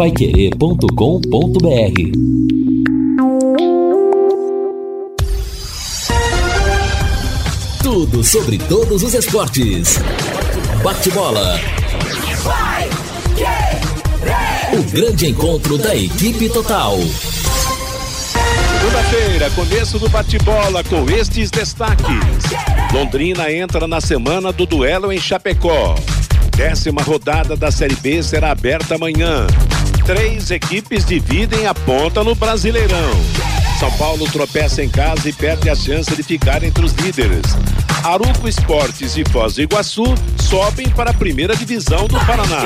paiquerê.com.br Tudo sobre todos os esportes. Bate-bola. O grande encontro da equipe total. Segunda-feira, começo do bate-bola com estes destaques. Londrina entra na semana do duelo em Chapecó. Décima rodada da Série B será aberta amanhã. Três equipes dividem a ponta no Brasileirão. São Paulo tropeça em casa e perde a chance de ficar entre os líderes. Aruco Esportes e Foz do Iguaçu sobem para a primeira divisão do Paraná.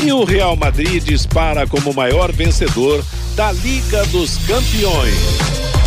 E o Real Madrid dispara como maior vencedor da Liga dos Campeões.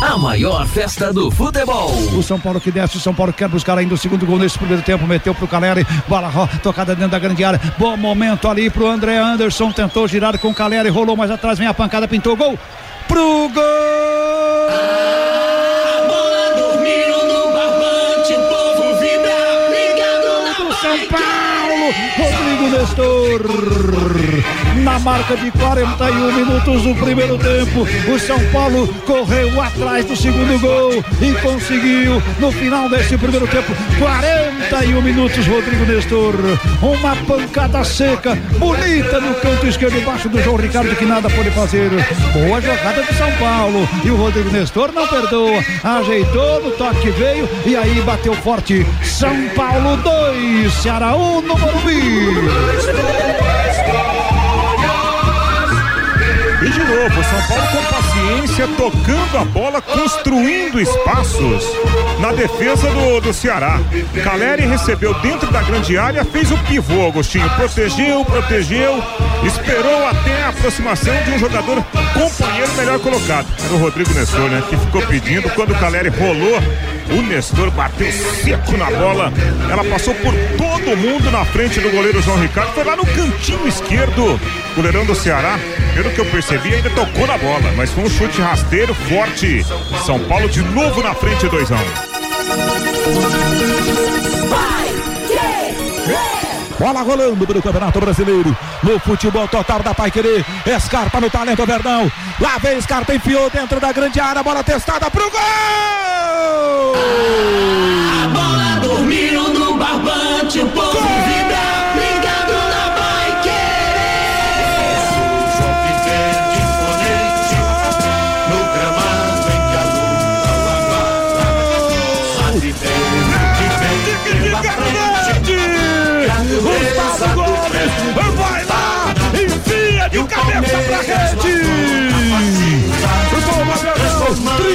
A maior festa do futebol. O São Paulo que desce, o São Paulo quer buscar ainda o segundo gol nesse primeiro tempo, meteu pro Caleri, bola tocada dentro da grande área. Bom momento ali pro André Anderson, tentou girar com o Caleri, rolou mais atrás, vem a pancada, pintou gol. Pro gol! A bola dormiu no barbante, povo vibra, ligado na São Paulo, Nestor na marca de 41 minutos do primeiro tempo. O São Paulo correu atrás do segundo gol e conseguiu no final desse primeiro tempo 41 minutos Rodrigo Nestor. Uma pancada seca, bonita no canto esquerdo embaixo do João Ricardo que nada pode fazer. Boa jogada de São Paulo e o Rodrigo Nestor não perdoa. Ajeitou no toque veio e aí bateu forte. São Paulo 2, Ceará 1 no Morumbi. E de novo, São Paulo com paciência, tocando a bola, construindo espaços na defesa do, do Ceará. Caleri recebeu dentro da grande área, fez o pivô, Agostinho. Protegeu, protegeu, esperou até a aproximação de um jogador companheiro melhor colocado. Era o Rodrigo Nestor, né? Que ficou pedindo. Quando o Caleri rolou, o Nestor bateu seco na bola. Ela passou por todo mundo na frente do goleiro João Ricardo. Foi lá no cantinho esquerdo, goleirão do Ceará. Pelo que eu percebi, ainda tocou na bola, mas foi um chute rasteiro forte. São Paulo de novo na frente, 2 a 1. Bola rolando pelo Campeonato Brasileiro. No futebol total da Pai Querer. Escarpa no talento Verdão. Lá vem Escarpa, enfiou dentro da grande área. Bola testada pro gol! A bola dormiu no barbante. O povo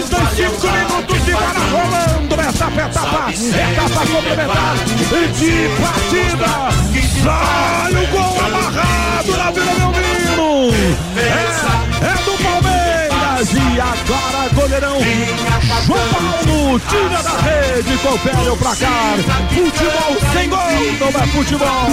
Gol, 35 minutos de bola rolando nessa etapa. Etapa complementar de partida. Sai o gol amarrado na Vila Belmiro. É, é do Palmeiras. E agora goleirão João Paulo tira da rede, confere o placar. Futebol sem gol não é futebol.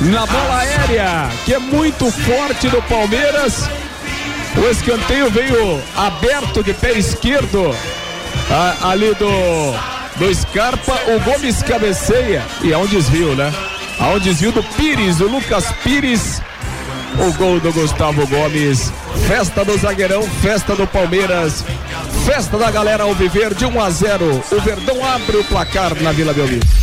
Na bola aérea, que é muito forte do Palmeiras. O escanteio veio aberto de pé esquerdo ali do, do Scarpa. O Gomes cabeceia e é um desvio, né? Há um desvio do Pires, o Lucas Pires. O gol do Gustavo Gomes. Festa do zagueirão, festa do Palmeiras. Festa da galera ao viver de 1 a 0. O Verdão abre o placar na Vila Belmiro.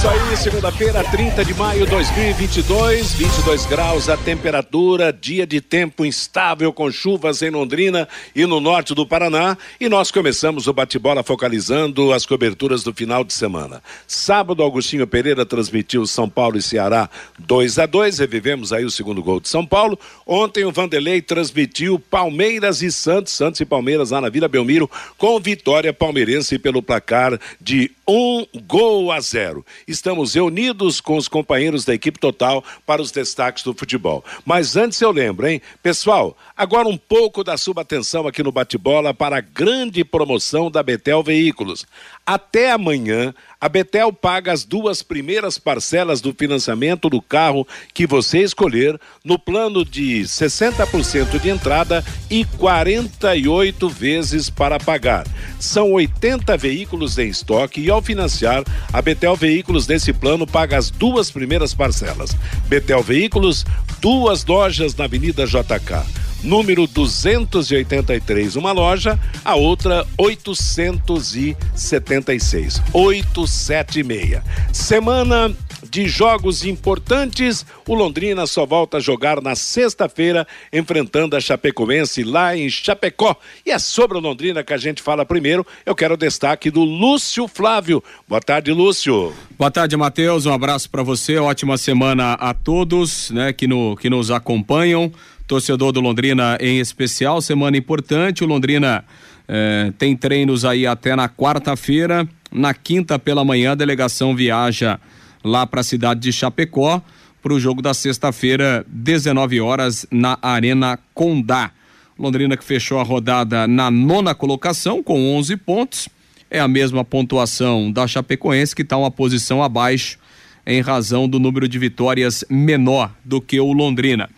Isso aí, segunda-feira, 30 de maio de 2022, 22 graus a temperatura, dia de tempo instável com chuvas em Londrina e no norte do Paraná. E nós começamos o bate-bola focalizando as coberturas do final de semana. Sábado, Augustinho Pereira transmitiu São Paulo e Ceará 2 a 2 revivemos aí o segundo gol de São Paulo. Ontem o Vanderlei transmitiu Palmeiras e Santos, Santos e Palmeiras lá na Vila Belmiro, com vitória palmeirense pelo placar de um gol a zero. Estamos reunidos com os companheiros da equipe total para os destaques do futebol. Mas antes eu lembro, hein? Pessoal, agora um pouco da sua atenção aqui no bate-bola para a grande promoção da Betel Veículos. Até amanhã, a Betel paga as duas primeiras parcelas do financiamento do carro que você escolher no plano de 60% de entrada e 48 vezes para pagar. São 80 veículos em estoque e ao financiar, a Betel Veículos nesse plano paga as duas primeiras parcelas. Betel Veículos, duas lojas na Avenida JK número 283, uma loja, a outra 876. 876. Semana de jogos importantes, o Londrina só volta a jogar na sexta-feira, enfrentando a Chapecoense lá em Chapecó. E é sobre o Londrina que a gente fala primeiro. Eu quero o destaque do Lúcio Flávio. Boa tarde, Lúcio. Boa tarde, Matheus. Um abraço para você. Ótima semana a todos, né, que, no, que nos acompanham torcedor do Londrina em especial. Semana importante, o Londrina eh, tem treinos aí até na quarta-feira. Na quinta pela manhã, a delegação viaja lá para a cidade de Chapecó para o jogo da sexta-feira, 19 horas, na Arena Condá. Londrina que fechou a rodada na nona colocação com 11 pontos. É a mesma pontuação da Chapecoense, que está uma posição abaixo em razão do número de vitórias menor do que o Londrina.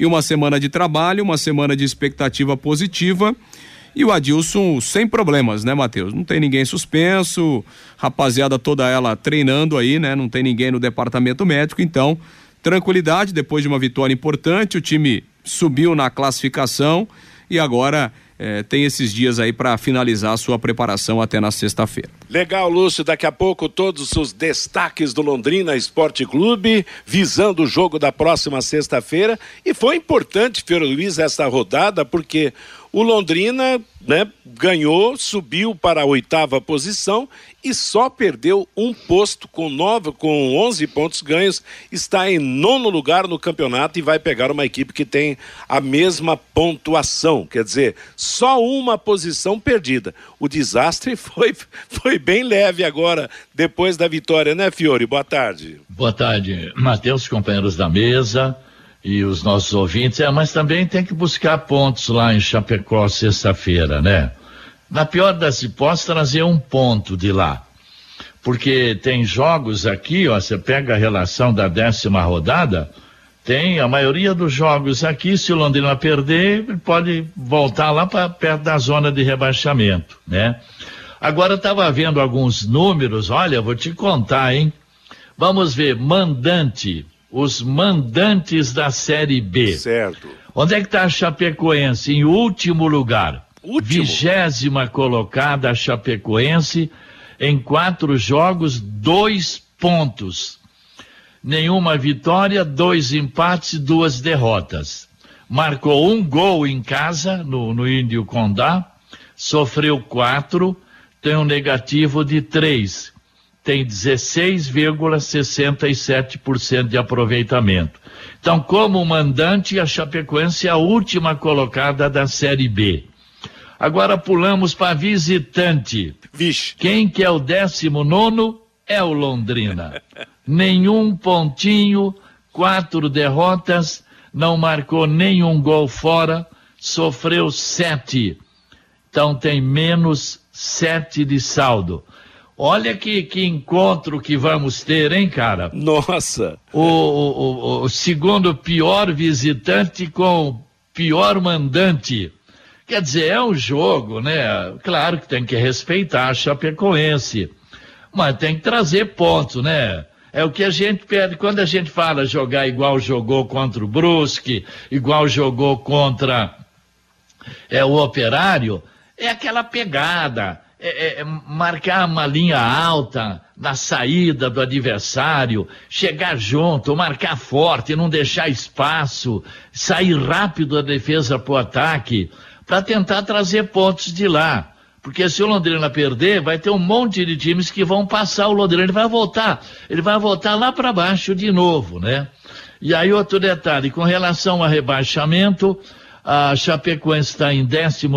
E uma semana de trabalho, uma semana de expectativa positiva. E o Adilson sem problemas, né, Matheus? Não tem ninguém suspenso, rapaziada toda ela treinando aí, né? Não tem ninguém no departamento médico, então, tranquilidade depois de uma vitória importante, o time subiu na classificação e agora é, tem esses dias aí para finalizar a sua preparação até na sexta-feira. Legal, Lúcio. Daqui a pouco todos os destaques do Londrina Esporte Clube, visando o jogo da próxima sexta-feira. E foi importante, Fiore Luiz, essa rodada, porque o Londrina né, ganhou, subiu para a oitava posição e só perdeu um posto com nove, com 11 pontos ganhos, está em nono lugar no campeonato e vai pegar uma equipe que tem a mesma pontuação. Quer dizer, só uma posição perdida. O desastre foi, foi bem leve agora, depois da vitória, né, Fiore? Boa tarde. Boa tarde, Matheus, companheiros da mesa e os nossos ouvintes, é, mas também tem que buscar pontos lá em Chapecó sexta-feira, né? Na pior das hipóteses, trazer um ponto de lá. Porque tem jogos aqui, ó, você pega a relação da décima rodada, tem a maioria dos jogos aqui, se o Londrina perder, pode voltar lá para perto da zona de rebaixamento, né? Agora estava vendo alguns números, olha, vou te contar, hein? Vamos ver, mandante, os mandantes da Série B. Certo. Onde é que está a Chapecoense? Em último lugar. Último. Vigésima colocada a Chapecoense em quatro jogos, dois pontos. Nenhuma vitória, dois empates duas derrotas. Marcou um gol em casa, no, no Índio Condá, sofreu quatro, tem um negativo de três tem 16,67% de aproveitamento. Então, como mandante, a Chapecoense é a última colocada da Série B. Agora pulamos para visitante. Vixe. Quem que é o 19 é o Londrina. Nenhum pontinho, quatro derrotas, não marcou nenhum gol fora, sofreu sete. Então tem menos sete de saldo. Olha que, que encontro que vamos ter, hein, cara? Nossa! O, o, o, segundo pior visitante com pior mandante. Quer dizer, é um jogo, né? Claro que tem que respeitar a Chapecoense, mas tem que trazer pontos, né? É o que a gente pede quando a gente fala jogar igual jogou contra o Brusque, igual jogou contra é, o Operário, é aquela pegada é, é, é, marcar uma linha alta na saída do adversário, chegar junto, marcar forte, não deixar espaço, sair rápido da defesa para o ataque, para tentar trazer pontos de lá. Porque se o Londrina perder, vai ter um monte de times que vão passar o Londrina, ele vai voltar, ele vai voltar lá para baixo de novo, né? E aí outro detalhe, com relação ao rebaixamento, A Chapecoense está em 11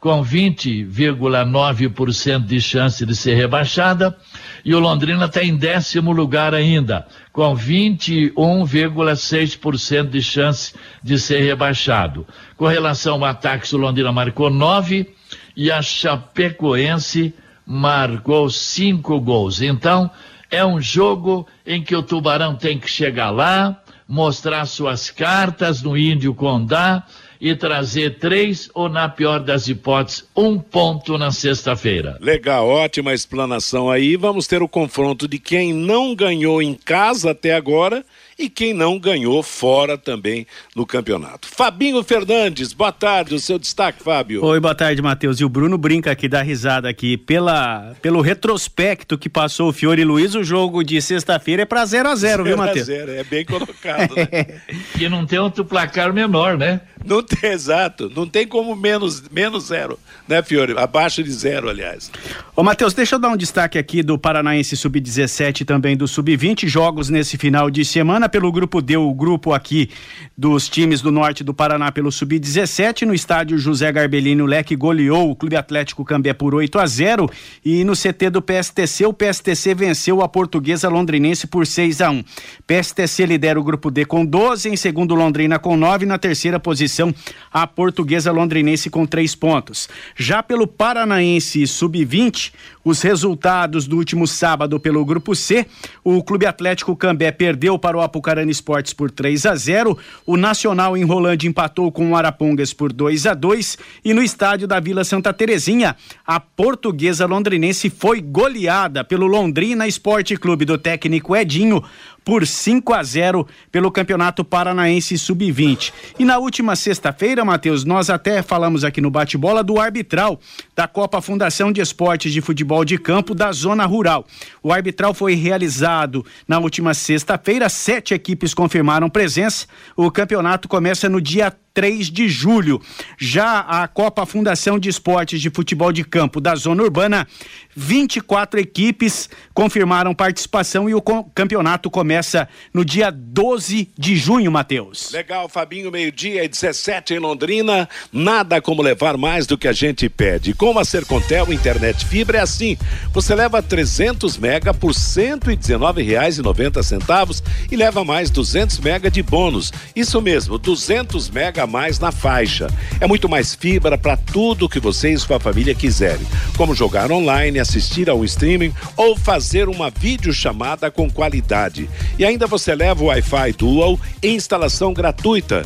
com 20,9% de chance de ser rebaixada. E o Londrina está em décimo lugar ainda, com 21,6% de chance de ser rebaixado. Com relação ao ataque, o Londrina marcou nove e a Chapecoense marcou cinco gols. Então, é um jogo em que o Tubarão tem que chegar lá, mostrar suas cartas no Índio Condá e trazer três ou, na pior das hipóteses, um ponto na sexta-feira. Legal, ótima explanação aí. Vamos ter o confronto de quem não ganhou em casa até agora e quem não ganhou fora também no campeonato. Fabinho Fernandes, boa tarde, o seu destaque, Fábio. Oi, boa tarde, Matheus. E o Bruno brinca aqui, dá risada aqui. Pela, pelo retrospecto que passou o Fiore Luiz, o jogo de sexta-feira é para 0 a 0 viu, Matheus? 0 é bem colocado, né? e não tem outro placar menor, né? Não tem, exato. Não tem como menos, menos zero, né, Fiore? Abaixo de zero, aliás. Ô, Matheus, deixa eu dar um destaque aqui do Paranaense Sub-17 e também do Sub-20, jogos nesse final de semana pelo grupo D, o grupo aqui dos times do norte do Paraná pelo Sub-17, no estádio José Garbelini, o Leque goleou o Clube Atlético Cambé por 8 a 0 e no CT do PSTC, o PSTC venceu a Portuguesa Londrinense por 6 a 1. PSTC lidera o grupo D com 12, em segundo Londrina com 9, na terceira posição a Portuguesa Londrinense com 3 pontos. Já pelo Paranaense Sub-20, os resultados do último sábado pelo grupo C, o Clube Atlético Cambé perdeu para o Apucarana Esportes por 3 a 0, o Nacional em Rolândia empatou com o Arapongas por 2 a 2 e no estádio da Vila Santa Terezinha, a Portuguesa Londrinense foi goleada pelo Londrina Esporte Clube do técnico Edinho por 5 a 0 pelo Campeonato Paranaense Sub-20. E na última sexta-feira, Matheus, nós até falamos aqui no bate-bola do arbitral da Copa Fundação de Esportes de Futebol de Campo da Zona Rural. O arbitral foi realizado na última sexta-feira, sete equipes confirmaram presença. O campeonato começa no dia 3 de julho. Já a Copa Fundação de Esportes de Futebol de Campo da Zona Urbana, 24 equipes confirmaram participação e o campeonato começa no dia 12 de junho, Matheus. Legal, Fabinho, meio-dia e 17 em Londrina. Nada como levar mais do que a gente pede. Com a Sercontel Internet Fibra é assim. Você leva 300 mega por R$ 119,90 e leva mais 200 mega de bônus. Isso mesmo, 200 mega mais na faixa. É muito mais fibra para tudo que você e sua família quiserem, como jogar online, assistir ao streaming ou fazer uma videochamada com qualidade. E ainda você leva o Wi-Fi Dual em instalação gratuita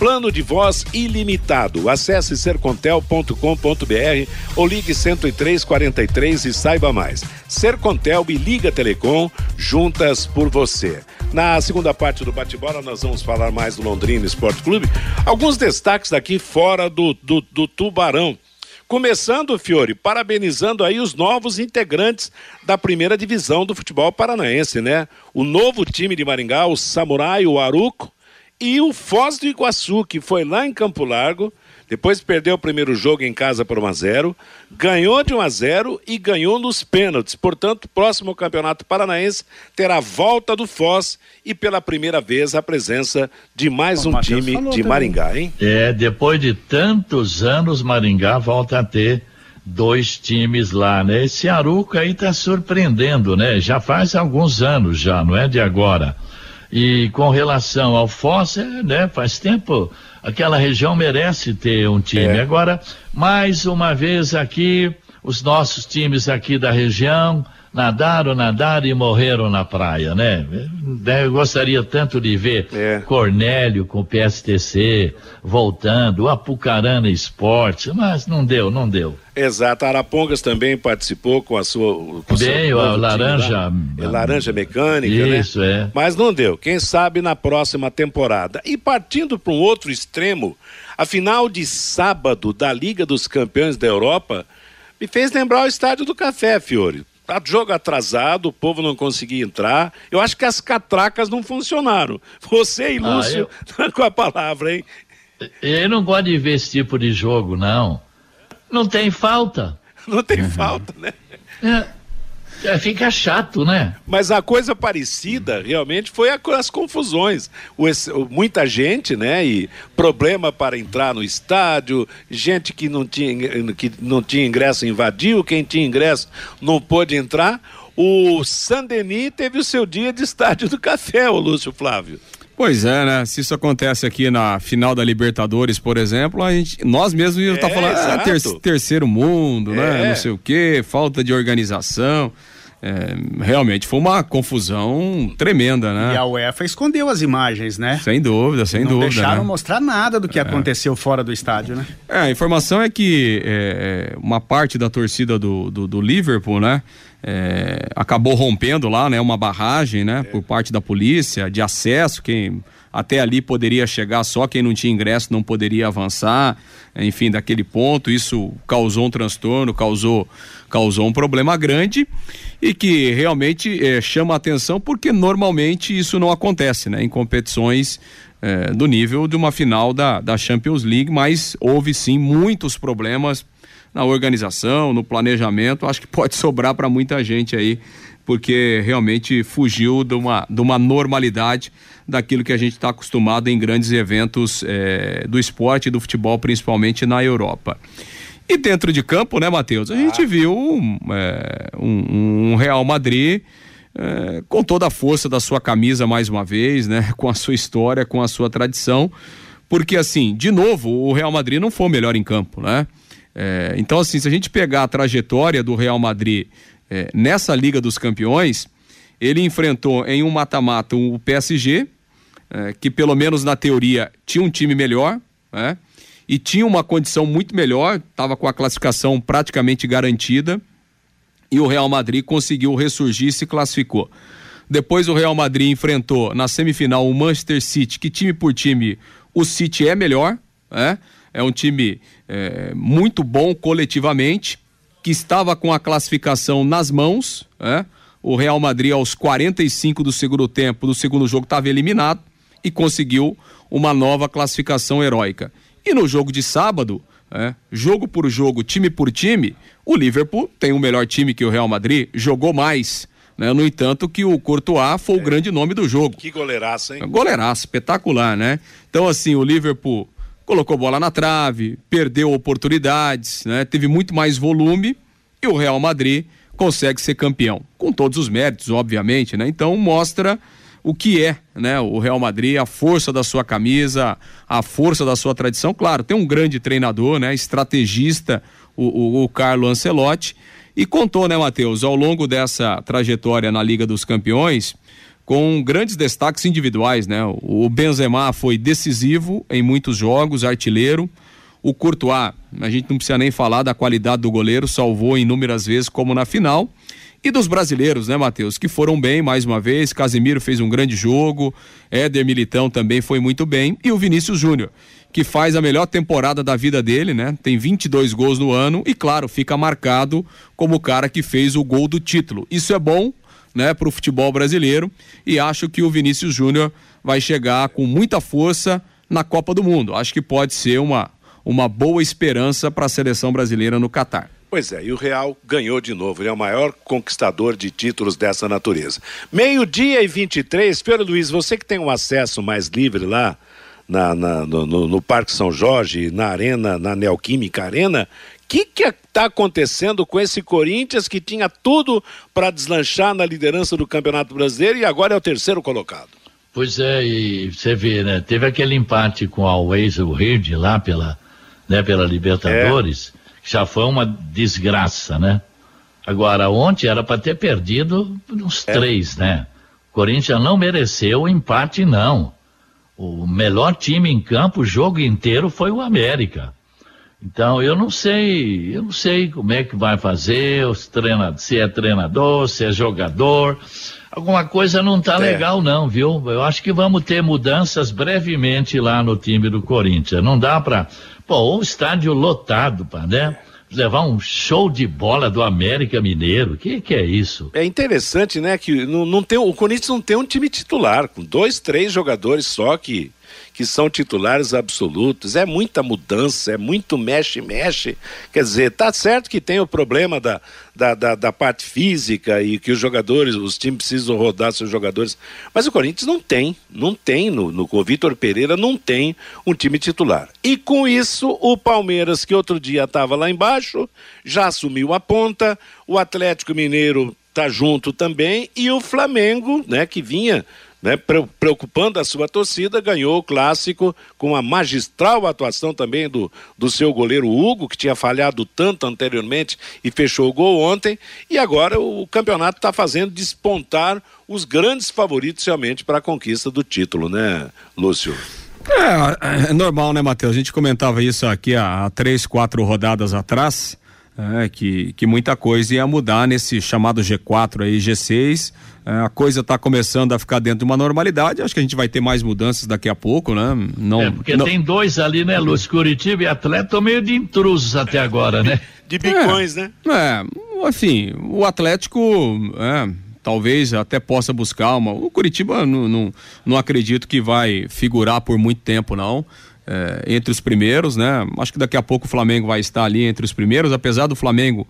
plano de voz ilimitado. Acesse sercontel.com.br ou ligue 10343 e saiba mais. Sercontel e Liga Telecom, juntas por você. Na segunda parte do bate-bola, nós vamos falar mais do Londrina Esporte Clube. Alguns destaques daqui fora do, do, do Tubarão. Começando, Fiore, parabenizando aí os novos integrantes da primeira divisão do futebol paranaense, né? O novo time de Maringá, o Samurai, o Aruco e o Foz do Iguaçu, que foi lá em Campo Largo, depois perdeu o primeiro jogo em casa por 1 a 0, ganhou de 1 a 0 e ganhou nos pênaltis. Portanto, o próximo Campeonato Paranaense terá a volta do Foz e pela primeira vez a presença de mais um time de Maringá, hein? É, depois de tantos anos, Maringá volta a ter dois times lá, né? Esse Aruca aí tá surpreendendo, né? Já faz alguns anos já, não é de agora. E com relação ao Foz, é, né, faz tempo, aquela região merece ter um time. É. Agora, mais uma vez aqui, os nossos times aqui da região, nadaram, nadaram e morreram na praia, né? Eu gostaria tanto de ver é. Cornélio com o PSTC voltando, o Apucarana Esporte, mas não deu, não deu. Exato, Arapongas também participou com a sua. Com Bem, o laranja. É, laranja mecânica, Isso, né? é. Mas não deu. Quem sabe na próxima temporada. E partindo para um outro extremo, a final de sábado da Liga dos Campeões da Europa me fez lembrar o Estádio do Café, Fiore. Tá jogo atrasado, o povo não conseguia entrar. Eu acho que as catracas não funcionaram. Você e ah, Lúcio, ah, eu... com a palavra, hein? Eu não gosto de ver esse tipo de jogo, não. Não tem falta. Não tem uhum. falta, né? É. É, fica chato, né? Mas a coisa parecida realmente foi a, as confusões. O, muita gente, né? E problema para entrar no estádio, gente que não tinha, que não tinha ingresso invadiu, quem tinha ingresso não pôde entrar. O Sandeni teve o seu dia de estádio do café, o Lúcio Flávio. Pois é, né? Se isso acontece aqui na final da Libertadores, por exemplo, a gente, nós mesmos estar é, tá falando ah, ter, terceiro mundo, né? é. né? Não sei o quê, falta de organização. É, realmente foi uma confusão tremenda, né? E a UEFA escondeu as imagens, né? Sem dúvida, sem Não dúvida. Não deixaram né? mostrar nada do que é. aconteceu fora do estádio, né? É, a informação é que é, uma parte da torcida do, do, do Liverpool, né? é, acabou rompendo lá, né, uma barragem, né, por parte da polícia de acesso, quem até ali poderia chegar só quem não tinha ingresso não poderia avançar, enfim, daquele ponto, isso causou um transtorno, causou causou um problema grande e que realmente é, chama atenção porque normalmente isso não acontece, né, em competições é, do nível de uma final da, da Champions League, mas houve sim muitos problemas na organização, no planejamento, acho que pode sobrar para muita gente aí, porque realmente fugiu de uma, de uma normalidade daquilo que a gente está acostumado em grandes eventos eh, do esporte e do futebol, principalmente na Europa. E dentro de campo, né, Matheus? A gente viu é, um, um, Real Madrid é, com toda a força da sua camisa mais uma vez, né? Com a sua história, com a sua tradição. Porque, assim, de novo, o Real Madrid não foi o melhor em campo, né? É, então, assim, se a gente pegar a trajetória do Real Madrid é, nessa Liga dos Campeões, ele enfrentou em um mata-mata o PSG, é, que pelo menos na teoria tinha um time melhor, né? E tinha uma condição muito melhor, estava com a classificação praticamente garantida, e o Real Madrid conseguiu ressurgir e se classificou. Depois o Real Madrid enfrentou na semifinal o Manchester City, que time por time o City é melhor, né? É um time é, muito bom coletivamente, que estava com a classificação nas mãos. É? O Real Madrid, aos 45 do segundo tempo do segundo jogo, estava eliminado e conseguiu uma nova classificação heróica. E no jogo de sábado, é, jogo por jogo, time por time, o Liverpool tem o um melhor time que o Real Madrid, jogou mais. Né? No entanto, que o Courtois foi é. o grande nome do jogo. Que goleiraço, hein? Goleiraço, espetacular, né? Então, assim, o Liverpool colocou bola na trave, perdeu oportunidades, né? Teve muito mais volume e o Real Madrid consegue ser campeão, com todos os méritos, obviamente, né? Então mostra o que é, né? O Real Madrid, a força da sua camisa, a força da sua tradição. Claro, tem um grande treinador, né? Estrategista, o, o, o Carlo Ancelotti. E contou, né, Matheus, ao longo dessa trajetória na Liga dos Campeões, com grandes destaques individuais, né? O Benzema foi decisivo em muitos jogos, artilheiro. O Courtois, a gente não precisa nem falar da qualidade do goleiro, salvou inúmeras vezes, como na final. E dos brasileiros, né, Matheus? Que foram bem mais uma vez. Casemiro fez um grande jogo. Éder Militão também foi muito bem. E o Vinícius Júnior, que faz a melhor temporada da vida dele, né? Tem 22 gols no ano e, claro, fica marcado como o cara que fez o gol do título. Isso é bom né, para o futebol brasileiro e acho que o Vinícius Júnior vai chegar com muita força na Copa do Mundo. Acho que pode ser uma, uma boa esperança para a seleção brasileira no Catar. Pois é, e o Real ganhou de novo. Ele é o maior conquistador de títulos dessa natureza. Meio-dia e 23, Pedro Luiz, você que tem um acesso mais livre lá na, na no, no, Parque São Jorge, na Arena, na Neoquímica Arena, que que está acontecendo com esse Corinthians que tinha tudo para deslanchar na liderança do Campeonato Brasileiro e agora é o terceiro colocado? Pois é, e você vê, né? Teve aquele empate com a Always Red lá pela, né, pela Libertadores, é. que já foi uma desgraça, né? Agora, ontem era para ter perdido uns é. três, né? O Corinthians não mereceu o empate, não. O melhor time em campo o jogo inteiro foi o América. Então eu não sei, eu não sei como é que vai fazer, se é treinador, se é jogador. Alguma coisa não está é. legal não, viu? Eu acho que vamos ter mudanças brevemente lá no time do Corinthians. Não dá para, pô, um estádio lotado, né? levar um show de bola do América Mineiro. O que, que é isso? É interessante, né? Que não, não tem, o Corinthians não tem um time titular, com dois, três jogadores só que que são titulares absolutos. É muita mudança, é muito mexe-mexe. Quer dizer, tá certo que tem o problema da, da, da, da, parte física e que os jogadores, os times precisam rodar seus jogadores. Mas o Corinthians não tem, não tem, no, no o Vitor Pereira não tem um time titular. E com isso, o Palmeiras, que outro dia estava lá embaixo, já assumiu a ponta, o Atlético Mineiro tá junto também, e o Flamengo, né, que vinha né, preocupando a sua torcida, ganhou o clássico com a magistral atuação também do, do seu goleiro Hugo, que tinha falhado tanto anteriormente e fechou o gol ontem. E agora o campeonato está fazendo despontar os grandes favoritos realmente para a conquista do título, né, Lúcio? É, é normal, né, Matheus? A gente comentava isso aqui há, há três, quatro rodadas atrás. É, que, que muita coisa ia mudar nesse chamado G4 aí, G6. É, a coisa está começando a ficar dentro de uma normalidade. Acho que a gente vai ter mais mudanças daqui a pouco, né? Não, é, porque não... tem dois ali, né, Luz? Curitiba e Atlético meio de intrusos até agora, né? De bicões, é, né? É, assim, o Atlético. É, talvez até possa buscar uma. O Curitiba não, não, não acredito que vai figurar por muito tempo, não é, entre os primeiros, né? Acho que daqui a pouco o Flamengo vai estar ali entre os primeiros, apesar do Flamengo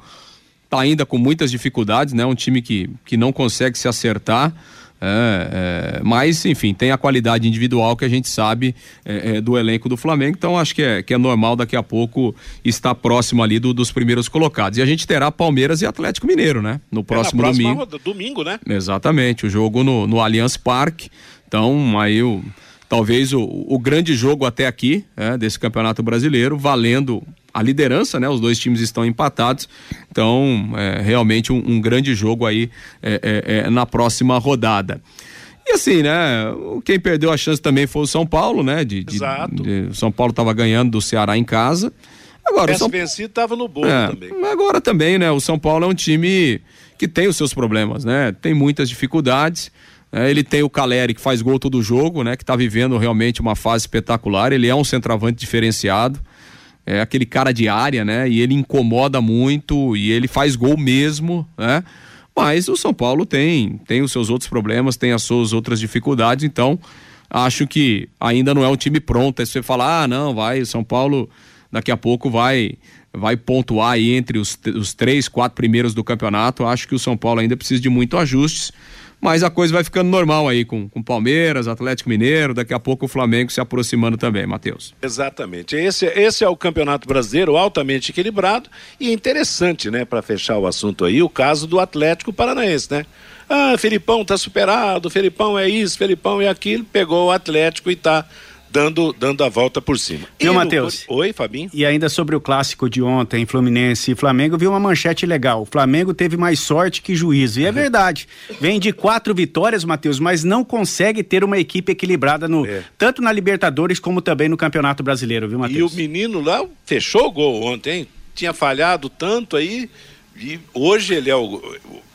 estar tá ainda com muitas dificuldades, né? Um time que, que não consegue se acertar. É, é, mas, enfim, tem a qualidade individual que a gente sabe é, é do elenco do Flamengo, então acho que é, que é normal daqui a pouco estar próximo ali do, dos primeiros colocados. E a gente terá Palmeiras e Atlético Mineiro, né? No próximo é domingo. domingo, né? Exatamente, o jogo no, no Allianz Parque. Então, aí o talvez o, o grande jogo até aqui é, desse campeonato brasileiro, valendo a liderança, né? Os dois times estão empatados, então é realmente um, um grande jogo aí é, é, é, na próxima rodada. E assim, né? Quem perdeu a chance também foi o São Paulo, né? De, de, Exato. De, São Paulo estava ganhando do Ceará em casa. Agora, o São... vencido estava no bolo é, também. Agora também, né? O São Paulo é um time que tem os seus problemas, né? Tem muitas dificuldades. É, ele tem o Caleri que faz gol todo jogo, né? Que está vivendo realmente uma fase espetacular. Ele é um centroavante diferenciado. É aquele cara de área, né? E ele incomoda muito e ele faz gol mesmo, né? Mas o São Paulo tem, tem os seus outros problemas, tem as suas outras dificuldades, então acho que ainda não é um time pronto. Aí você fala, ah, não, vai, o São Paulo daqui a pouco vai vai pontuar aí entre os, os três, quatro primeiros do campeonato. Acho que o São Paulo ainda precisa de muito ajustes mas a coisa vai ficando normal aí com, com Palmeiras, Atlético Mineiro, daqui a pouco o Flamengo se aproximando também, Matheus. Exatamente. Esse, esse é o Campeonato Brasileiro altamente equilibrado e interessante, né, para fechar o assunto aí, o caso do Atlético Paranaense, né? Ah, Felipão tá superado, Felipão é isso, Felipão é aquilo, pegou o Atlético e tá dando, dando a volta por cima. Viu, Matheus? Oi, Fabinho. E ainda sobre o clássico de ontem, Fluminense e Flamengo, viu uma manchete legal. O Flamengo teve mais sorte que juízo. E é verdade. Vem de quatro vitórias, Matheus, mas não consegue ter uma equipe equilibrada no é. tanto na Libertadores como também no Campeonato Brasileiro, viu, Matheus? E o menino lá fechou o gol ontem, hein? Tinha falhado tanto aí. E hoje ele é o,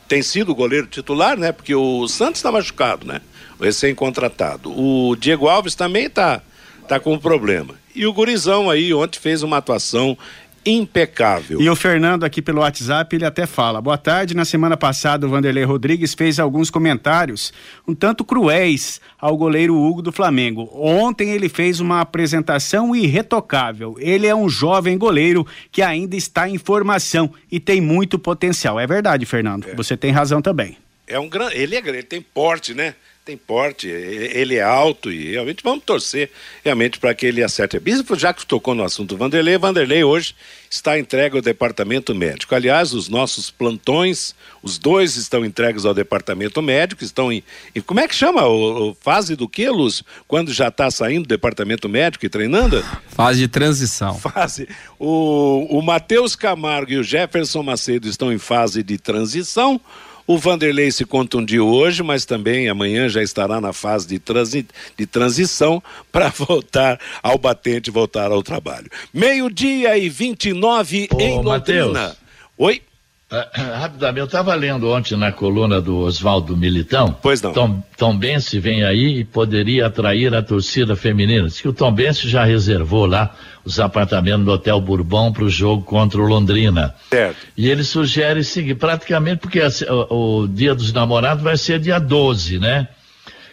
tem sido o goleiro titular, né? Porque o Santos está machucado, né? Recém-contratado. O Diego Alves também está tá com um problema. E o Gurizão aí ontem fez uma atuação impecável. E o Fernando aqui pelo WhatsApp, ele até fala: Boa tarde. Na semana passada, o Vanderlei Rodrigues fez alguns comentários um tanto cruéis ao goleiro Hugo do Flamengo. Ontem ele fez uma apresentação irretocável. Ele é um jovem goleiro que ainda está em formação e tem muito potencial. É verdade, Fernando. É. Você tem razão também. É um grande, ele é grande, ele tem porte, né? Tem porte, ele é alto e realmente vamos torcer realmente para que ele acerte. Bispo, já que tocou no assunto Vanderlei, Vanderlei hoje está entregue ao departamento médico. Aliás, os nossos plantões, os dois estão entregues ao departamento médico, estão em. em como é que chama? O, o, fase do que, Luz? Quando já está saindo do departamento médico e treinando? Fase de transição. Fase. O, o Matheus Camargo e o Jefferson Macedo estão em fase de transição. O Vanderlei se contundiu hoje, mas também amanhã já estará na fase de, transi de transição para voltar ao batente, voltar ao trabalho. Meio-dia e 29 Ô, em Londrina. Mateus. Oi? Uh, rapidamente, eu estava lendo ontem na coluna do Oswaldo Militão. Pois não. Tom, Tom Bense vem aí e poderia atrair a torcida feminina. Diz que o Tom Bense já reservou lá os apartamentos do Hotel Bourbon para o jogo contra o Londrina. Certo. E ele sugere seguir praticamente, porque o, o, dia dos namorados vai ser dia 12, né?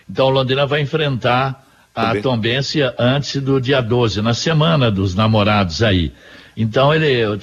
Então o Londrina vai enfrentar a Tombência antes do dia 12, na semana dos namorados aí. Então ele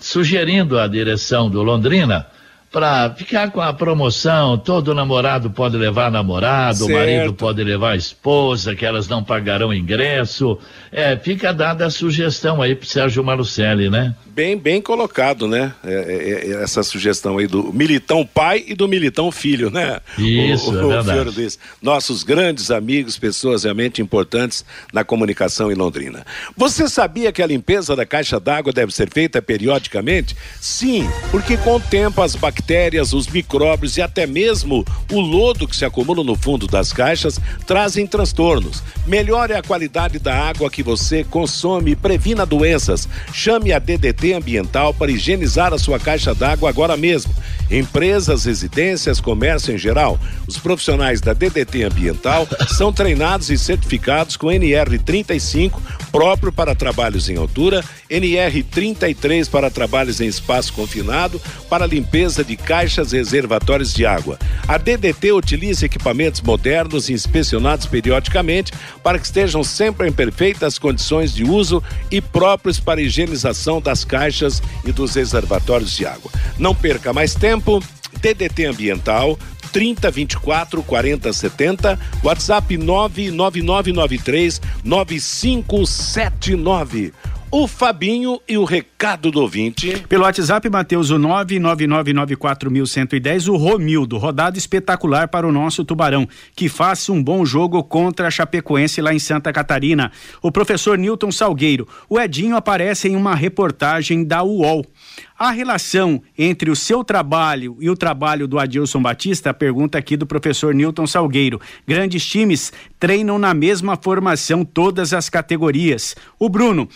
sugerindo à direção do Londrina para ficar com a promoção, todo namorado pode levar namorado, certo. o marido pode levar a esposa, que elas não pagarão ingresso. É, fica dada a sugestão aí pro Sérgio Malucelli, né? Bem, bem colocado, né? É, é, é, essa sugestão aí do militão pai e do militão filho, né? Isso, o, é verdade. Luiz. Nossos grandes amigos, pessoas realmente importantes na comunicação em Londrina. Você sabia que a limpeza da caixa d'água deve ser feita periodicamente? Sim, porque com o tempo as bactérias bactérias, os micróbios e até mesmo o lodo que se acumula no fundo das caixas trazem transtornos. Melhore a qualidade da água que você consome e previna doenças. Chame a DDT Ambiental para higienizar a sua caixa d'água agora mesmo. Empresas, residências, comércio em geral, os profissionais da DDT Ambiental são treinados e certificados com NR35 próprio para trabalhos em altura, NR33 para trabalhos em espaço confinado, para limpeza de caixas reservatórios de água. A DDT utiliza equipamentos modernos inspecionados periodicamente para que estejam sempre em perfeitas condições de uso e próprios para higienização das caixas e dos reservatórios de água. Não perca mais tempo. DDT Ambiental 30 24 40 70, WhatsApp 99993 9579 o Fabinho e o recado do ouvinte. Pelo WhatsApp, Matheus, o 99994110, o Romildo, rodada espetacular para o nosso Tubarão, que faça um bom jogo contra a Chapecoense lá em Santa Catarina. O professor Newton Salgueiro, o Edinho aparece em uma reportagem da UOL. A relação entre o seu trabalho e o trabalho do Adilson Batista, pergunta aqui do professor Newton Salgueiro. Grandes times treinam na mesma formação todas as categorias. O Bruno,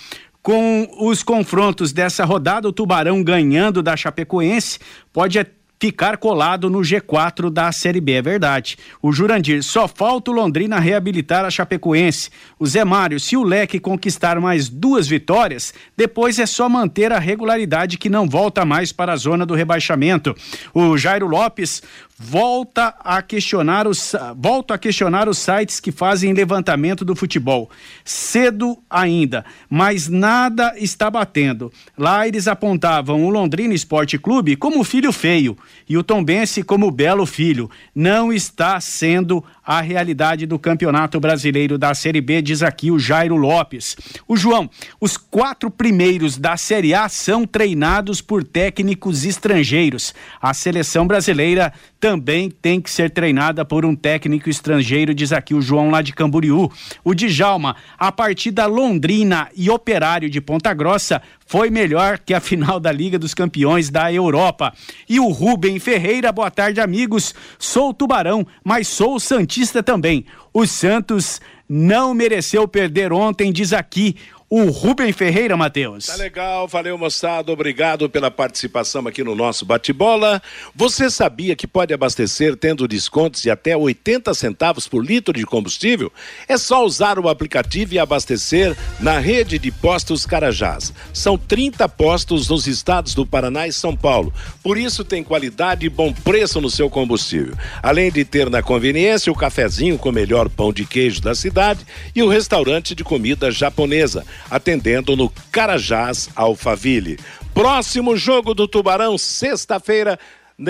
com os confrontos dessa rodada, o Tubarão ganhando da Chapecoense, pode ficar colado no G4 da Série B, é verdade. O Jurandir, só falta o Londrina reabilitar a Chapecoense. O Zé Mário, se o Leque conquistar mais duas vitórias, depois é só manter a regularidade que não volta mais para a zona do rebaixamento. O Jairo Lopes, volta a questionar os volto a questionar os sites que fazem levantamento do futebol. Cedo ainda, mas nada está batendo. Lá eles apontavam o Londrina Esporte Clube como filho feio e o Tombense como belo filho. Não está sendo a realidade do Campeonato Brasileiro da Série B, diz aqui o Jairo Lopes. O João, os quatro primeiros da Série A são treinados por técnicos estrangeiros. A seleção brasileira também tem que ser treinada por um técnico estrangeiro, diz aqui o João lá de Camboriú. O Djalma, a partida Londrina e Operário de Ponta Grossa foi melhor que a final da Liga dos Campeões da Europa. E o Rubem Ferreira, boa tarde, amigos. Sou Tubarão, mas sou Santista também. O Santos não mereceu perder ontem, diz aqui o Rubem Ferreira, Matheus. Tá legal, valeu moçada, obrigado pela participação aqui no nosso bate-bola. Você sabia que pode abastecer tendo descontos de até 80 centavos por litro de combustível? É só usar o aplicativo e abastecer na rede de postos Carajás. São 30 postos nos estados do Paraná e São Paulo. Por isso tem qualidade e bom preço no seu combustível. Além de ter na conveniência o cafezinho com o melhor pão de queijo da cidade e o restaurante de comida japonesa atendendo no Carajás Alphaville. Próximo jogo do Tubarão, sexta-feira,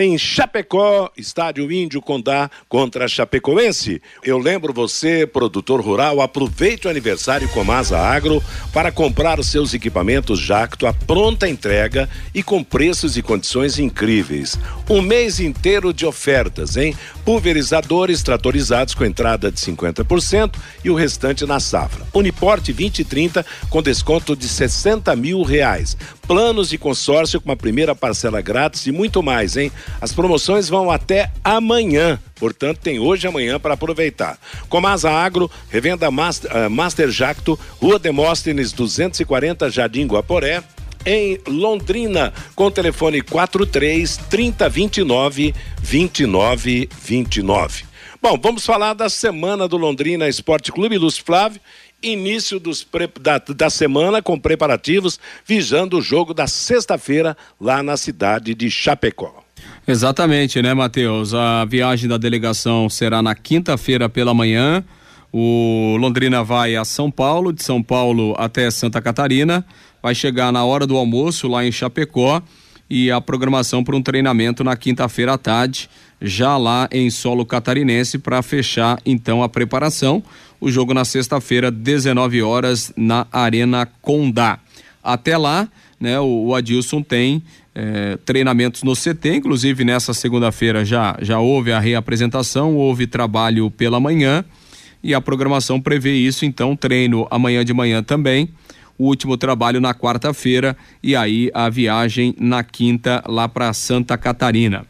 em Chapecó, estádio Índio Condá contra Chapecoense. Eu lembro você, produtor rural, aproveite o aniversário Comasa Agro para comprar os seus equipamentos Jacto a pronta entrega e com preços e condições incríveis. Um mês inteiro de ofertas, hein? Pulverizadores tratorizados com entrada de 50% e o restante na safra. Uniporte 20 e 30 com desconto de 60 mil reais. Planos de consórcio com uma primeira parcela grátis e muito mais, hein? As promoções vão até amanhã. Portanto, tem hoje e amanhã para aproveitar. Comasa Agro, revenda Master, uh, Master Jacto, Rua Demóstenes 240, Jardim Guaporé em Londrina, com telefone 43 3029 2929. Bom, vamos falar da semana do Londrina Esporte Clube, Lúcio Flávio. Início dos da, da semana com preparativos visando o jogo da sexta-feira lá na cidade de Chapecó. Exatamente, né, Matheus? A viagem da delegação será na quinta-feira pela manhã. O Londrina vai a São Paulo, de São Paulo até Santa Catarina, vai chegar na hora do almoço lá em Chapecó e a programação para um treinamento na quinta-feira à tarde, já lá em solo catarinense para fechar então a preparação. O jogo na sexta-feira, 19 horas na Arena Condá. Até lá, né, o, Adilson tem eh, treinamentos no CT, inclusive nessa segunda-feira já já houve a reapresentação, houve trabalho pela manhã e a programação prevê isso, então treino amanhã de manhã também, o último trabalho na quarta-feira e aí a viagem na quinta lá para Santa Catarina.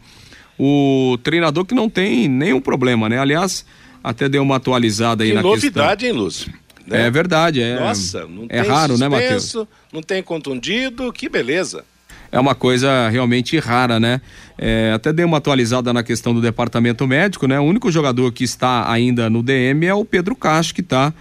O treinador que não tem nenhum problema, né? Aliás, até deu uma atualizada aí que na novidade, questão. hein, Lúcio? Né? É verdade, é. Nossa, não é tem raro, né, suspenso, Matheus? Não tem contundido, que beleza. É uma coisa realmente rara, né? É, até dei uma atualizada na questão do departamento médico, né? O único jogador que está ainda no DM é o Pedro Castro, que está,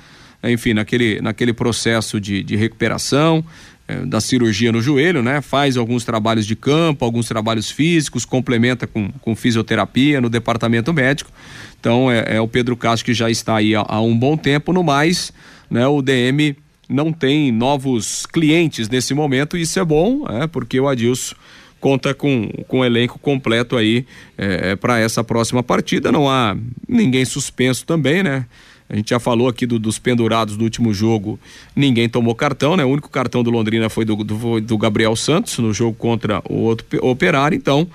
enfim, naquele, naquele processo de, de recuperação é, da cirurgia no joelho, né? Faz alguns trabalhos de campo, alguns trabalhos físicos, complementa com, com fisioterapia no departamento médico. Então é, é o Pedro Castro que já está aí há, há um bom tempo. No mais, né? O DM não tem novos clientes nesse momento, e isso é bom, é, porque o Adilson conta com, com o elenco completo aí é, para essa próxima partida. Não há ninguém suspenso também, né? A gente já falou aqui do, dos pendurados do último jogo, ninguém tomou cartão, né? O único cartão do Londrina foi do, do, do Gabriel Santos no jogo contra o outro operário. Então,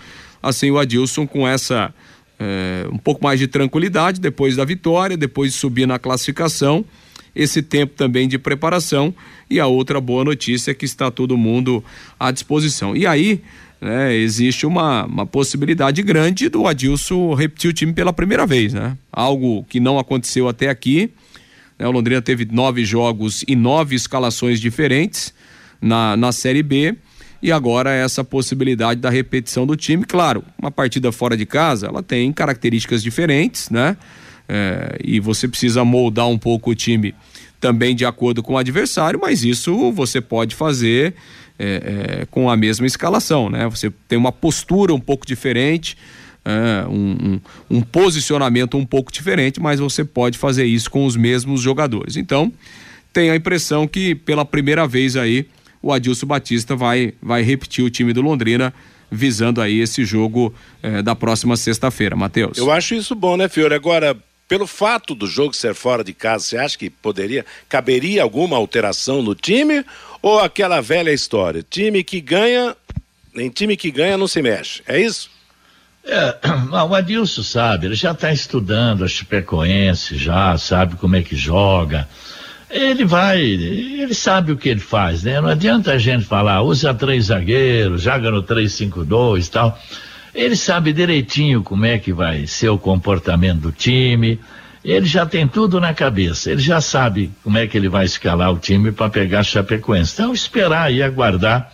assim, o Adilson com essa é, um pouco mais de tranquilidade depois da vitória, depois de subir na classificação esse tempo também de preparação e a outra boa notícia é que está todo mundo à disposição. E aí, né, existe uma, uma possibilidade grande do Adilson repetir o time pela primeira vez, né? Algo que não aconteceu até aqui. Né? O Londrina teve nove jogos e nove escalações diferentes na, na Série B. E agora essa possibilidade da repetição do time. Claro, uma partida fora de casa, ela tem características diferentes, né? É, e você precisa moldar um pouco o time também de acordo com o adversário, mas isso você pode fazer é, é, com a mesma escalação, né? Você tem uma postura um pouco diferente, é, um, um, um, posicionamento um pouco diferente, mas você pode fazer isso com os mesmos jogadores. Então, tem a impressão que pela primeira vez aí o Adilson Batista vai, vai repetir o time do Londrina visando aí esse jogo é, da próxima sexta-feira, Matheus. Eu acho isso bom, né, Fiore? Agora, pelo fato do jogo ser fora de casa, você acha que poderia, caberia alguma alteração no time? Ou aquela velha história, time que ganha, nem time que ganha não se mexe, é isso? É, o Adilson sabe, ele já está estudando a Chapecoense, já sabe como é que joga. Ele vai, ele sabe o que ele faz, né? Não adianta a gente falar, usa três zagueiros, joga no 3-5-2 e tal. Ele sabe direitinho como é que vai ser o comportamento do time. Ele já tem tudo na cabeça. Ele já sabe como é que ele vai escalar o time para pegar Chapecoense. Então, esperar e aguardar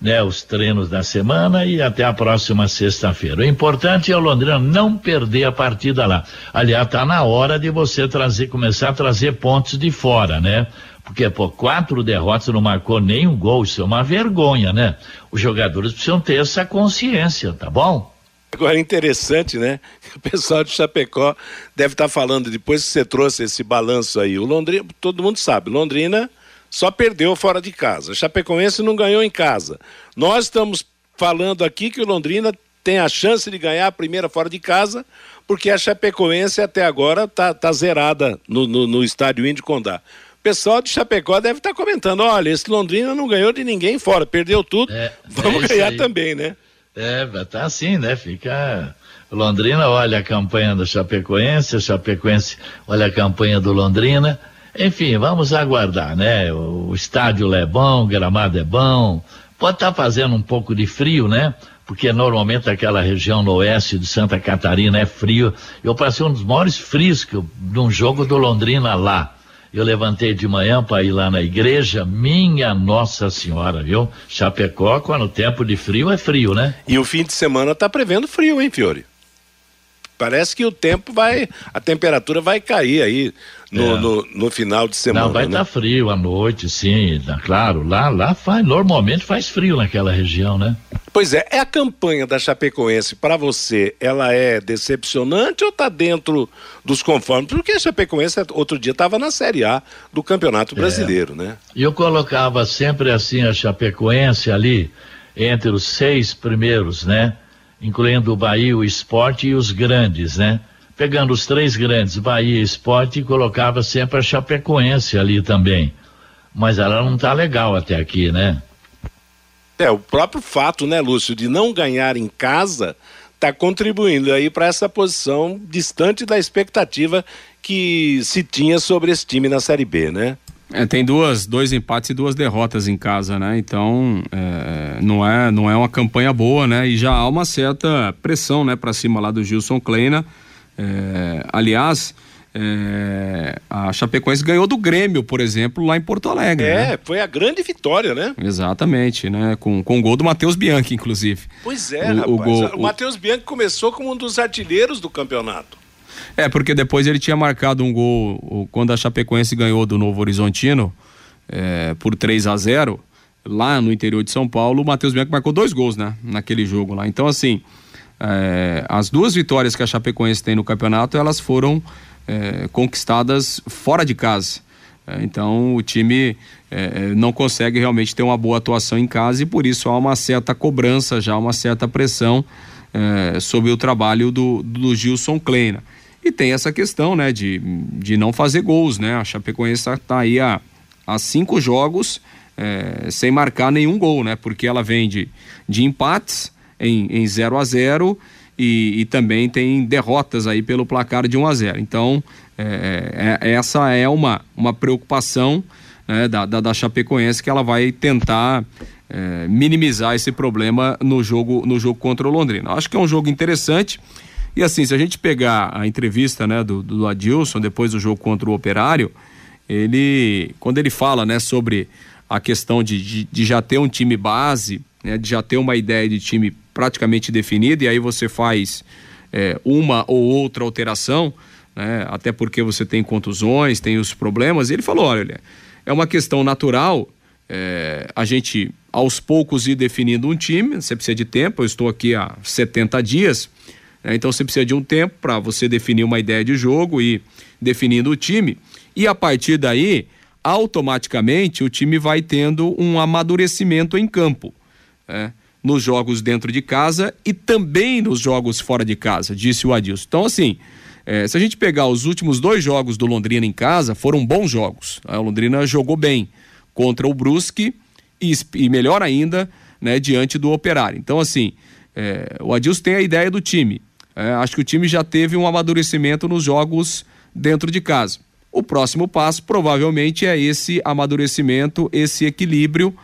né, os treinos da semana e até a próxima sexta-feira. O importante é o Londrina não perder a partida lá. Aliás, está na hora de você trazer, começar a trazer pontos de fora, né? Porque, pô, quatro derrotas não marcou nenhum gol, isso é uma vergonha, né? Os jogadores precisam ter essa consciência, tá bom? Agora é interessante, né? O pessoal de Chapecó deve estar tá falando, depois que você trouxe esse balanço aí, o Londrina, todo mundo sabe, Londrina só perdeu fora de casa. Chapecoense não ganhou em casa. Nós estamos falando aqui que o Londrina tem a chance de ganhar a primeira fora de casa, porque a Chapecoense até agora está tá zerada no, no, no estádio Índio Condá pessoal de Chapecó deve estar tá comentando: olha, esse Londrina não ganhou de ninguém fora, perdeu tudo, é, vamos é ganhar aí. também, né? É, tá assim, né? Fica. Londrina olha a campanha do Chapecoense, o Chapecoense olha a campanha do Londrina. Enfim, vamos aguardar, né? O, o estádio é bom, o gramado é bom. Pode estar tá fazendo um pouco de frio, né? Porque normalmente aquela região no oeste de Santa Catarina é frio. Eu passei um dos maiores frios que de um jogo do Londrina lá. Eu levantei de manhã para ir lá na igreja, minha Nossa Senhora, viu? Chapecó, quando o tempo de frio é frio, né? E o fim de semana tá prevendo frio, hein, Fiore? Parece que o tempo vai, a temperatura vai cair aí no, é. no, no, final de semana. Não, vai estar né? tá frio à noite, sim, tá, claro. Lá, lá faz, normalmente faz frio naquela região, né? Pois é, é a campanha da Chapecoense para você, ela é decepcionante ou está dentro dos conformes? Porque a Chapecoense outro dia estava na Série A do Campeonato Brasileiro, é. né? E eu colocava sempre assim a Chapecoense ali entre os seis primeiros, né? Incluindo o Bahia, o Esporte e os grandes, né? Pegando os três grandes, Bahia e Esporte, colocava sempre a Chapecoense ali também. Mas ela não está legal até aqui, né? É, o próprio fato, né, Lúcio, de não ganhar em casa está contribuindo aí para essa posição distante da expectativa que se tinha sobre esse time na Série B, né? É, tem duas, dois empates e duas derrotas em casa, né? Então é, não é não é uma campanha boa, né? E já há uma certa pressão, né, para cima lá do Gilson Kleina. É, aliás, é, a Chapecoense ganhou do Grêmio, por exemplo, lá em Porto Alegre. É, né? foi a grande vitória, né? Exatamente, né? Com, com o gol do Matheus Bianchi, inclusive. Pois é, o, rapaz. O, gol, o Matheus Bianchi começou como um dos artilheiros do campeonato. É, porque depois ele tinha marcado um gol quando a Chapecoense ganhou do Novo Horizontino é, por 3 a 0 lá no interior de São Paulo. O Matheus Bianchi marcou dois gols, né? Naquele jogo lá. Então, assim, é, as duas vitórias que a Chapecoense tem no campeonato, elas foram é, conquistadas fora de casa. É, então o time é, é, não consegue realmente ter uma boa atuação em casa e por isso há uma certa cobrança, já uma certa pressão é, sobre o trabalho do, do Gilson Kleina. E tem essa questão né, de, de não fazer gols, né? A Chapecoense está aí há, há cinco jogos sem marcar nenhum gol, né? Porque ela vem de, de empates em, em 0 a 0 e, e, também tem derrotas aí pelo placar de 1 a 0. Então, é, é, essa é uma, uma preocupação né, da, da, da, Chapecoense que ela vai tentar é, minimizar esse problema no jogo, no jogo contra o Londrina. Acho que é um jogo interessante. E assim, se a gente pegar a entrevista né, do, do Adilson depois do jogo contra o Operário, ele, quando ele fala né, sobre a questão de, de, de já ter um time base, né, de já ter uma ideia de time praticamente definida, e aí você faz é, uma ou outra alteração, né, até porque você tem contusões, tem os problemas, e ele falou: olha, é uma questão natural é, a gente aos poucos ir definindo um time, você precisa de tempo, eu estou aqui há 70 dias, né, então você precisa de um tempo para você definir uma ideia de jogo e definindo o time, e a partir daí automaticamente o time vai tendo um amadurecimento em campo. Né? Nos jogos dentro de casa e também nos jogos fora de casa, disse o Adilson. Então, assim, é, se a gente pegar os últimos dois jogos do Londrina em casa, foram bons jogos. A Londrina jogou bem contra o Brusque e, e melhor ainda, né, diante do Operário. Então, assim, é, o Adilson tem a ideia do time. É, acho que o time já teve um amadurecimento nos jogos dentro de casa. O próximo passo provavelmente é esse amadurecimento, esse equilíbrio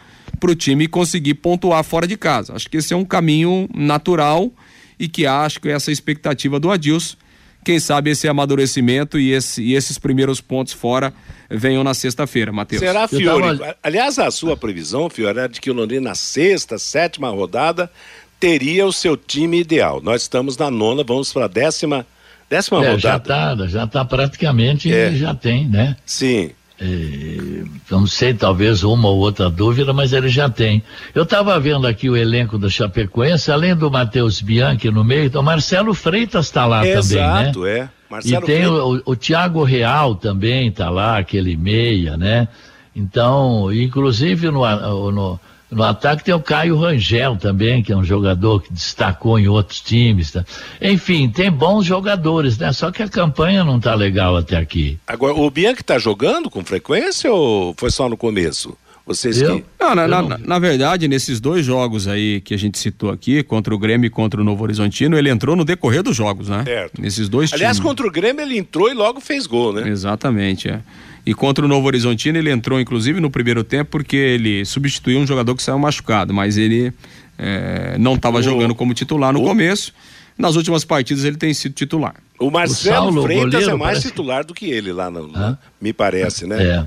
para o time conseguir pontuar fora de casa. Acho que esse é um caminho natural e que acho que essa expectativa do Adilson, quem sabe esse amadurecimento e, esse, e esses primeiros pontos fora venham na sexta-feira, Matheus. Será, Fiore? Tava... Aliás, a sua previsão, Fiore, é de que o Londrina na sexta, sétima rodada teria o seu time ideal. Nós estamos na nona, vamos para a décima Décima é, rodada. Já está já tá praticamente, é. já tem, né? Sim. É, não sei, talvez uma ou outra dúvida, mas ele já tem. Eu estava vendo aqui o elenco da Chapecoense, além do Matheus Bianchi no meio, então Marcelo Freitas está lá Exato, também, né? Exato, é. Marcelo e tem o, o Thiago Real também está lá, aquele meia, né? Então, inclusive no, no no ataque tem o Caio Rangel também, que é um jogador que destacou em outros times. Tá? Enfim, tem bons jogadores, né? Só que a campanha não tá legal até aqui. Agora, o Bianchi tá jogando com frequência ou foi só no começo? Vocês eu? que... Não, na, na, na, verdade, nesses dois jogos aí que a gente citou aqui, contra o Grêmio e contra o Novo Horizontino, ele entrou no decorrer dos jogos, né? Certo. Nesses dois Aliás, times. contra o Grêmio ele entrou e logo fez gol, né? Exatamente, é. E contra o Novo Horizontino ele entrou, inclusive, no primeiro tempo, porque ele substituiu um jogador que saiu machucado, mas ele é, não estava jogando como titular no o... começo. Nas últimas partidas ele tem sido titular. O Marcelo o Freitas goleiro, é mais parece... titular do que ele lá, no, no me parece, né? É.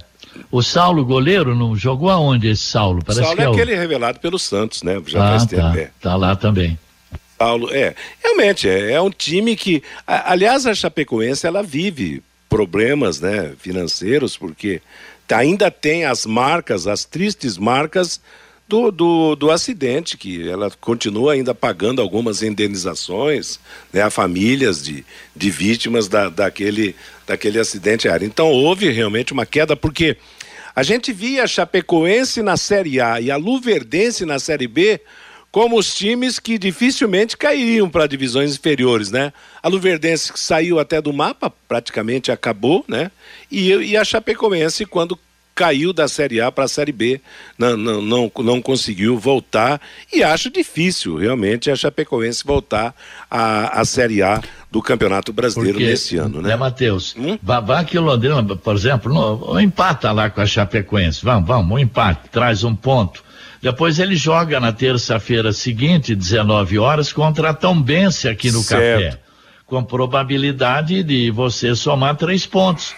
O Saulo, goleiro, não jogou aonde esse Saulo? Parece Saulo é, é aquele revelado pelo Santos, né? Já ah, faz tempo. Tá, é. tá lá também. Saulo, é. Realmente, é, é um time que. A, aliás, a Chapecoense, ela vive problemas né, financeiros, porque ainda tem as marcas, as tristes marcas do, do, do, acidente, que ela continua ainda pagando algumas indenizações né, a famílias de, de vítimas da, daquele, daquele acidente aéreo. Então houve realmente uma queda, porque a gente via a Chapecoense na Série A e a Luverdense na Série B como os times que dificilmente cairiam para divisões inferiores, né? A Luverdense saiu até do mapa, praticamente acabou, né? E, e a Chapecoense, quando caiu da Série A para a Série B, não, não, não, não, conseguiu voltar e acho difícil realmente a Chapecoense voltar à, à Série A do Campeonato Brasileiro Porque, nesse ano, né? Né, Matheus? Hum? Vá, vá aqui Londrina, por exemplo, no, empata lá com a Chapecoense, vamos, vamos, um empate, traz um ponto. Depois ele joga na terça-feira seguinte, 19 horas, contra a Tombense aqui no certo. Café, com probabilidade de você somar três pontos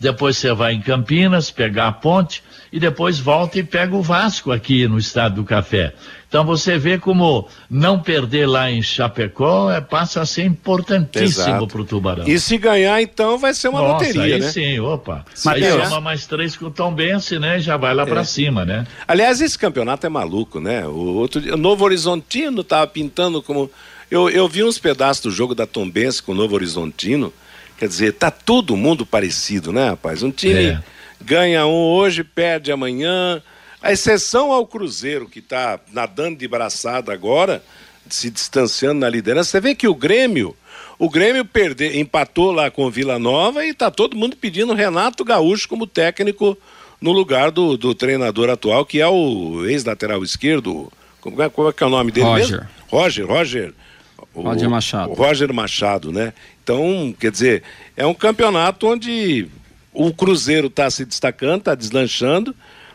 depois você vai em Campinas, pegar a ponte e depois volta e pega o Vasco aqui no Estado do Café. Então você vê como não perder lá em Chapecó é, passa a ser importantíssimo para o Tubarão. E se ganhar, então, vai ser uma Nossa, loteria, aí né? sim, opa. Mas aí soma mais três com o Tom Bense, né? Já vai lá é. para cima, né? Aliás, esse campeonato é maluco, né? O, outro, o Novo Horizontino estava pintando como... Eu, eu vi uns pedaços do jogo da Tombense com o Novo Horizontino, Quer dizer, tá todo mundo parecido, né, rapaz? Um time é. ganha um hoje, perde amanhã. A exceção ao Cruzeiro, que está nadando de braçada agora, se distanciando na liderança. Você vê que o Grêmio, o Grêmio perde, empatou lá com o Vila Nova e está todo mundo pedindo Renato Gaúcho como técnico no lugar do, do treinador atual, que é o ex-lateral esquerdo. Como é, como é que é o nome dele Roger. mesmo? Roger, Roger. Roger Machado. O Roger Machado, né? Então, quer dizer, é um campeonato onde o Cruzeiro está se destacando, está deslanchando,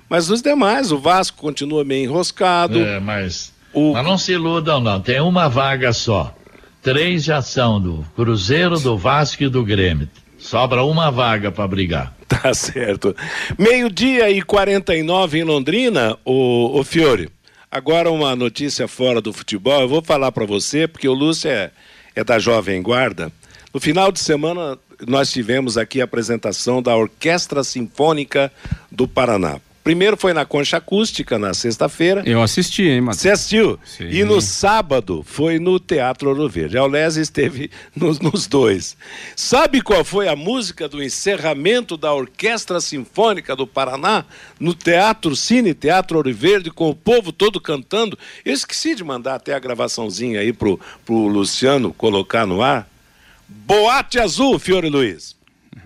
mas os demais, o Vasco continua meio enroscado. É, mas, o... mas não se iludam, não. Tem uma vaga só. Três já são do Cruzeiro, do Vasco e do Grêmio. Sobra uma vaga para brigar. Tá certo. Meio-dia e 49 em Londrina, o, o Fiore. Agora uma notícia fora do futebol. Eu vou falar para você, porque o Lúcio é, é da Jovem Guarda. No final de semana, nós tivemos aqui a apresentação da Orquestra Sinfônica do Paraná. Primeiro foi na Concha Acústica, na sexta-feira. Eu assisti, hein, Matheus? Você assistiu? Sim. E no sábado foi no Teatro Ouro Verde. A Olésio esteve nos, nos, dois. Sabe qual foi a música do encerramento da Orquestra Sinfônica do Paraná? No Teatro Cine, Teatro Ouro Verde, com o povo todo cantando. Eu esqueci de mandar até a gravaçãozinha aí pro, pro Luciano colocar no ar. Boate Azul, Fiore Luiz.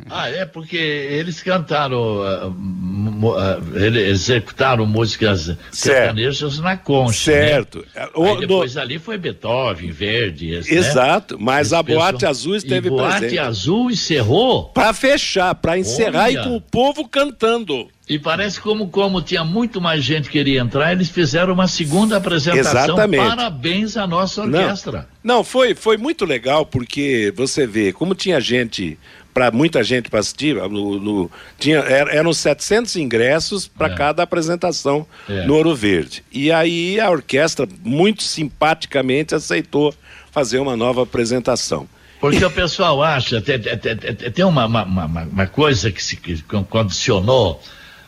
Ah, é porque eles cantaram, uh, uh, executaram músicas sertanejas na concha. Né? Certo. Né? O, depois no... ali foi Beethoven, Verdi. Esse, Exato, né? mas esse a Boate pessoal... Azul esteve e Boate presente. Boate Azul encerrou? Para fechar, para encerrar Olha. e com o povo cantando. E parece como como tinha muito mais gente que queria entrar, eles fizeram uma segunda apresentação. Exatamente. Parabéns à nossa orquestra. Não, não foi foi muito legal porque você vê como tinha gente para muita gente para assistir, no, no, tinha, eram 700 ingressos para é. cada apresentação é. no Ouro Verde. E aí a orquestra muito simpaticamente aceitou fazer uma nova apresentação. Porque o pessoal acha, tem, tem, tem uma, uma, uma, coisa que se condicionou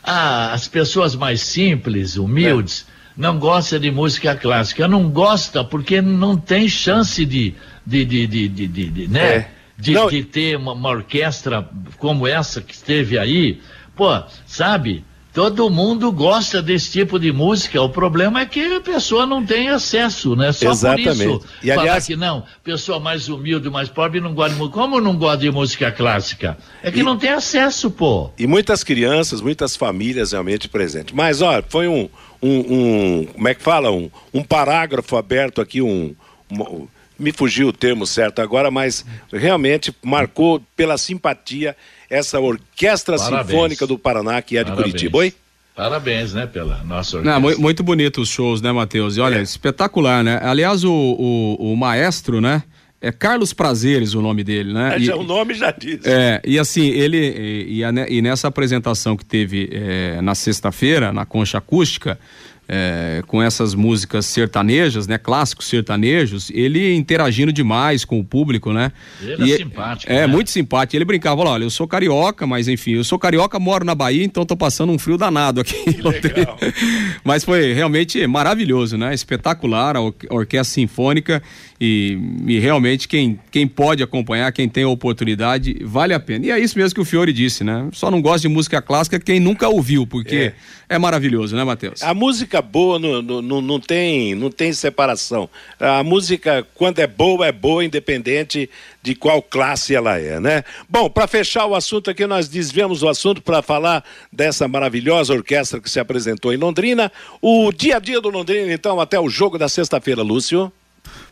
ah, as pessoas mais simples, humildes, é. não gostam de música clássica. Não gosta porque não tem chance de, de, de, de, de, de, de né? De, de, ter uma, uma, orquestra como essa que esteve aí. Pô, sabe? Todo mundo gosta desse tipo de música. O problema é que a pessoa não tem acesso, né? Só Exatamente. por isso. E, falar aliás... que não, pessoa mais humilde, mais pobre não gosta de música. Como não gosta de música clássica? É que e... não tem acesso, pô. E muitas crianças, muitas famílias realmente presentes. Mas, olha, foi um, um, um como é que fala? Um, um parágrafo aberto aqui, um, um me fugiu o termo certo agora, mas realmente marcou pela simpatia essa Orquestra Parabéns. Sinfônica do Paraná, que é de Parabéns. Curitiba. Oi? Parabéns, né, pela nossa orquestra. Não, muito bonito os shows, né, Matheus? E olha, é. espetacular, né? Aliás, o, o, o maestro, né? É Carlos Prazeres o nome dele, né? E, o nome já diz. É, e assim, ele. E, e, e nessa apresentação que teve é, na sexta-feira, na concha acústica, é, com essas músicas sertanejas, né, clássicos sertanejos, ele interagindo demais com o público, né? Ele e é simpático. É, né? muito simpático. Ele brincava, olha, eu sou carioca, mas enfim, eu sou carioca, moro na Bahia, então tô passando um frio danado aqui. mas foi realmente maravilhoso, né? Espetacular a, or a orquestra sinfônica e, e, realmente quem, quem pode acompanhar, quem tem a oportunidade, vale a pena. E é isso mesmo que o Fiore disse, né? Só não gosta de música clássica quem nunca ouviu, porque é, é maravilhoso, né, Matheus? A música boa não, não, não, tem, não tem separação. A música, quando é boa, é boa, independente de qual classe ela é, né? Bom, para fechar o assunto aqui, nós desviamos o assunto para falar dessa maravilhosa orquestra que se apresentou em Londrina. O dia a dia do Londrina, então, até o jogo da sexta-feira, Lúcio.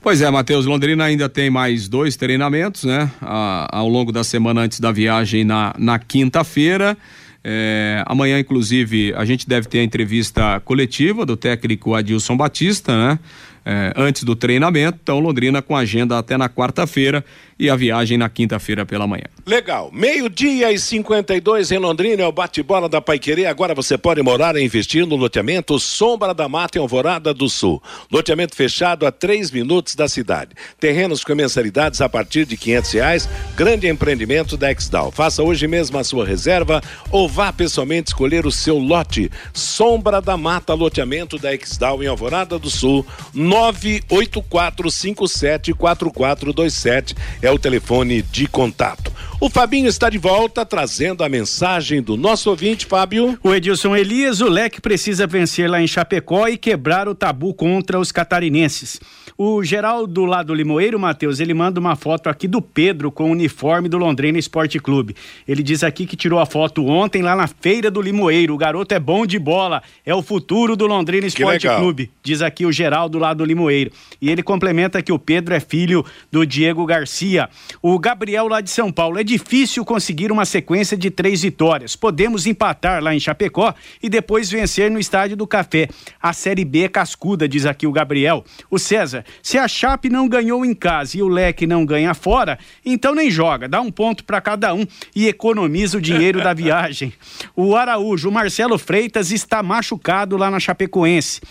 Pois é, Matheus, Londrina ainda tem mais dois treinamentos, né? A, ao longo da semana antes da viagem na, na quinta-feira. É, amanhã, inclusive, a gente deve ter a entrevista coletiva do técnico Adilson Batista, né? É, antes do treinamento. Então, Londrina com agenda até na quarta-feira e a viagem na quinta-feira pela manhã. Legal. Meio-dia e 52 em Londrina é o bate-bola da Paiquerê. Agora você pode morar e investir no loteamento Sombra da Mata em Alvorada do Sul. Loteamento fechado a três minutos da cidade. Terrenos com mensalidades a partir de quinhentos reais. Grande empreendimento da Exdal. Faça hoje mesmo a sua reserva ou vá pessoalmente escolher o seu lote. Sombra da Mata, loteamento da Exdal em Alvorada do Sul. 984574427 é é o telefone de contato. O Fabinho está de volta trazendo a mensagem do nosso ouvinte, Fábio. O Edilson Elias, o Leque precisa vencer lá em Chapecó e quebrar o tabu contra os catarinenses. O Geraldo lá do Limoeiro, Matheus, ele manda uma foto aqui do Pedro com o uniforme do Londrina Esporte Clube. Ele diz aqui que tirou a foto ontem lá na feira do Limoeiro. O garoto é bom de bola, é o futuro do Londrina Esporte Clube, diz aqui o Geraldo lá do Limoeiro. E ele complementa que o Pedro é filho do Diego Garcia. O Gabriel lá de São Paulo, é difícil conseguir uma sequência de três vitórias. Podemos empatar lá em Chapecó e depois vencer no Estádio do Café. A Série B é cascuda, diz aqui o Gabriel. O César, se a Chape não ganhou em casa e o Leque não ganha fora, então nem joga, dá um ponto para cada um e economiza o dinheiro da viagem. O Araújo, o Marcelo Freitas está machucado lá na Chapecoense.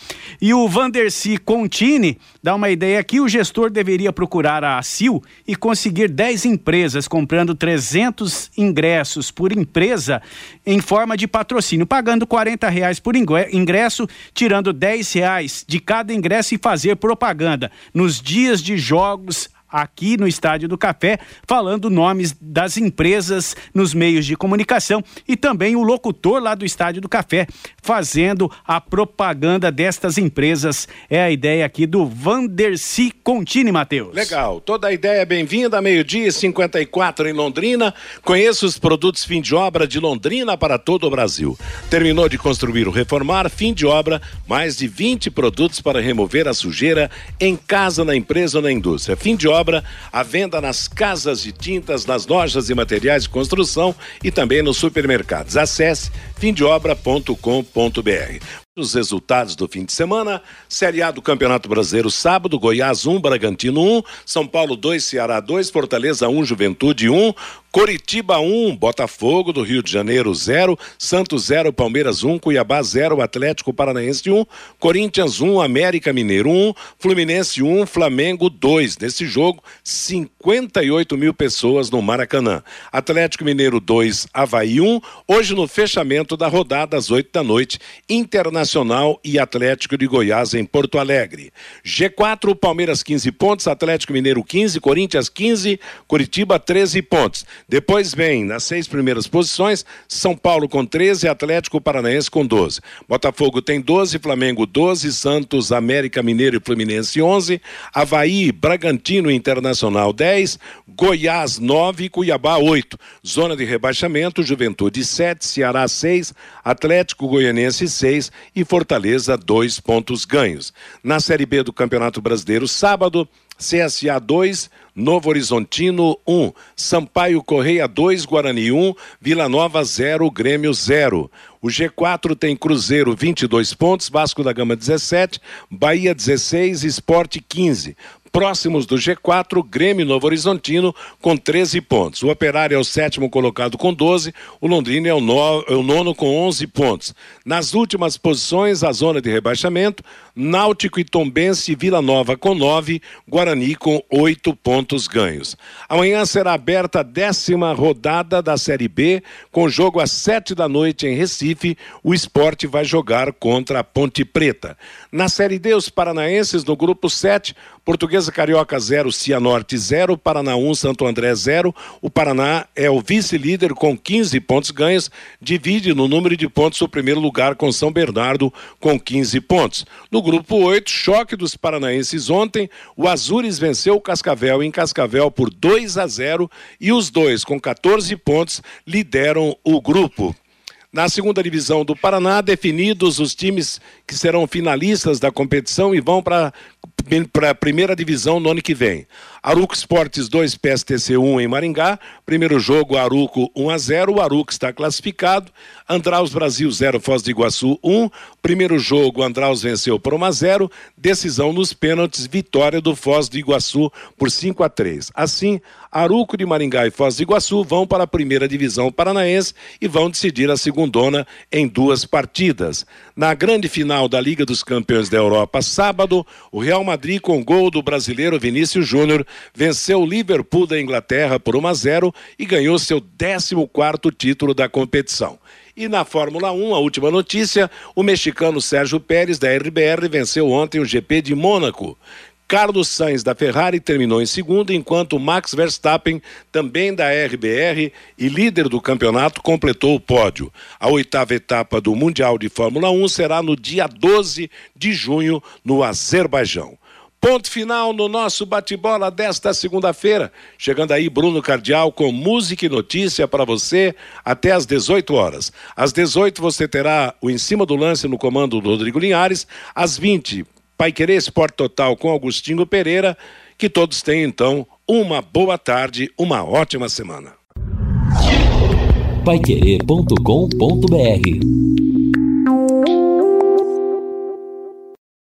E o Vanderci Contini dá uma ideia aqui, o gestor deveria procurar a ACIL e conseguir 10 empresas comprando 300 ingressos por empresa em forma de patrocínio, pagando 40 reais por ingresso, tirando 10 reais de cada ingresso e fazer propaganda nos dias de jogos aqui no Estádio do Café, falando nomes das empresas nos meios de comunicação e também o locutor lá do Estádio do Café fazendo a propaganda destas empresas. É a ideia aqui do Vanderci Contini, Matheus. Legal, toda a ideia é bem-vinda, meio-dia 54 em Londrina. Conheça os produtos fim de obra de Londrina para todo o Brasil. Terminou de construir ou reformar, fim de obra, mais de 20 produtos para remover a sujeira em casa, na empresa ou na indústria. Fim de obra obra, a venda nas casas de tintas, nas lojas e materiais de construção e também nos supermercados. Acesse fimdeobra.com.br. Os resultados do fim de semana: Série A do Campeonato Brasileiro, sábado, Goiás 1, Bragantino 1, São Paulo 2, Ceará 2, Fortaleza 1, Juventude 1, Coritiba 1, Botafogo do Rio de Janeiro 0, Santos 0, Palmeiras 1, Cuiabá 0, Atlético Paranaense 1, Corinthians 1, América Mineiro 1, Fluminense 1, Flamengo 2. Nesse jogo, 58 mil pessoas no Maracanã. Atlético Mineiro 2, Havaí 1. Hoje, no fechamento da rodada, às 8 da noite, Internacional e Atlético de Goiás em Porto Alegre. G4, Palmeiras 15 pontos, Atlético Mineiro 15, Corinthians 15, Curitiba 13 pontos. Depois vem, nas seis primeiras posições, São Paulo com 13, Atlético Paranaense com 12. Botafogo tem 12, Flamengo 12, Santos, América Mineiro e Fluminense 11, Havaí, Bragantino Internacional 10, Goiás 9, Cuiabá 8. Zona de rebaixamento, Juventude 7, Ceará 6, Atlético Goianense 6 e Fortaleza 2 pontos ganhos. Na Série B do Campeonato Brasileiro, sábado, CSA 2, Novo Horizontino 1, Sampaio Correia 2, Guarani 1, Vila Nova 0, Grêmio 0. O G4 tem Cruzeiro 22 pontos, Vasco da Gama 17, Bahia 16, Esporte 15. Próximos do G4, Grêmio Novo Horizontino com 13 pontos. O Operário é o sétimo colocado com 12, o Londrina é o, no, é o nono com 11 pontos. Nas últimas posições, a zona de rebaixamento, Náutico e Tombense Vila Nova com 9, Guarani com 8 pontos ganhos. Amanhã será aberta a décima rodada da Série B, com jogo às 7 da noite em Recife. O esporte vai jogar contra a Ponte Preta. Na Série D, os paranaenses no grupo 7, Portuguesa Carioca 0, Cianorte 0, Paraná 1, Santo André 0. O Paraná é o vice-líder com 15 pontos ganhos, divide no número de pontos o primeiro lugar com São Bernardo com 15 pontos. No grupo 8, choque dos paranaenses ontem, o Azures venceu o Cascavel em Cascavel por 2 a 0 e os dois com 14 pontos lideram o grupo. Na segunda divisão do Paraná, definidos os times que serão finalistas da competição e vão para a primeira divisão no ano que vem. Aruco Esportes 2, PSTC 1 em Maringá. Primeiro jogo, Aruco 1 a 0. O Aruco está classificado. Andraus Brasil 0, Foz do Iguaçu 1. Primeiro jogo, Andraus venceu por 1 a 0. Decisão nos pênaltis, vitória do Foz do Iguaçu por 5 a 3. Assim, Aruco de Maringá e Foz do Iguaçu vão para a primeira divisão paranaense e vão decidir a segundona em duas partidas. Na grande final da Liga dos Campeões da Europa, sábado, o Real Madrid, com gol do brasileiro Vinícius Júnior, venceu o Liverpool da Inglaterra por 1 a 0 e ganhou seu 14 título da competição. E na Fórmula 1, a última notícia, o mexicano Sérgio Pérez da RBR venceu ontem o GP de Mônaco. Carlos Sainz da Ferrari terminou em segundo, enquanto Max Verstappen, também da RBR e líder do campeonato, completou o pódio. A oitava etapa do Mundial de Fórmula 1 será no dia 12 de junho, no Azerbaijão. Ponto final no nosso bate-bola desta segunda-feira. Chegando aí Bruno Cardial com música e notícia para você até às 18 horas. Às 18 você terá o Em Cima do Lance no comando do Rodrigo Linhares. Às 20, Pai Querer Esporte Total com Augustinho Pereira. Que todos tenham então uma boa tarde, uma ótima semana. Paiquerê.com.br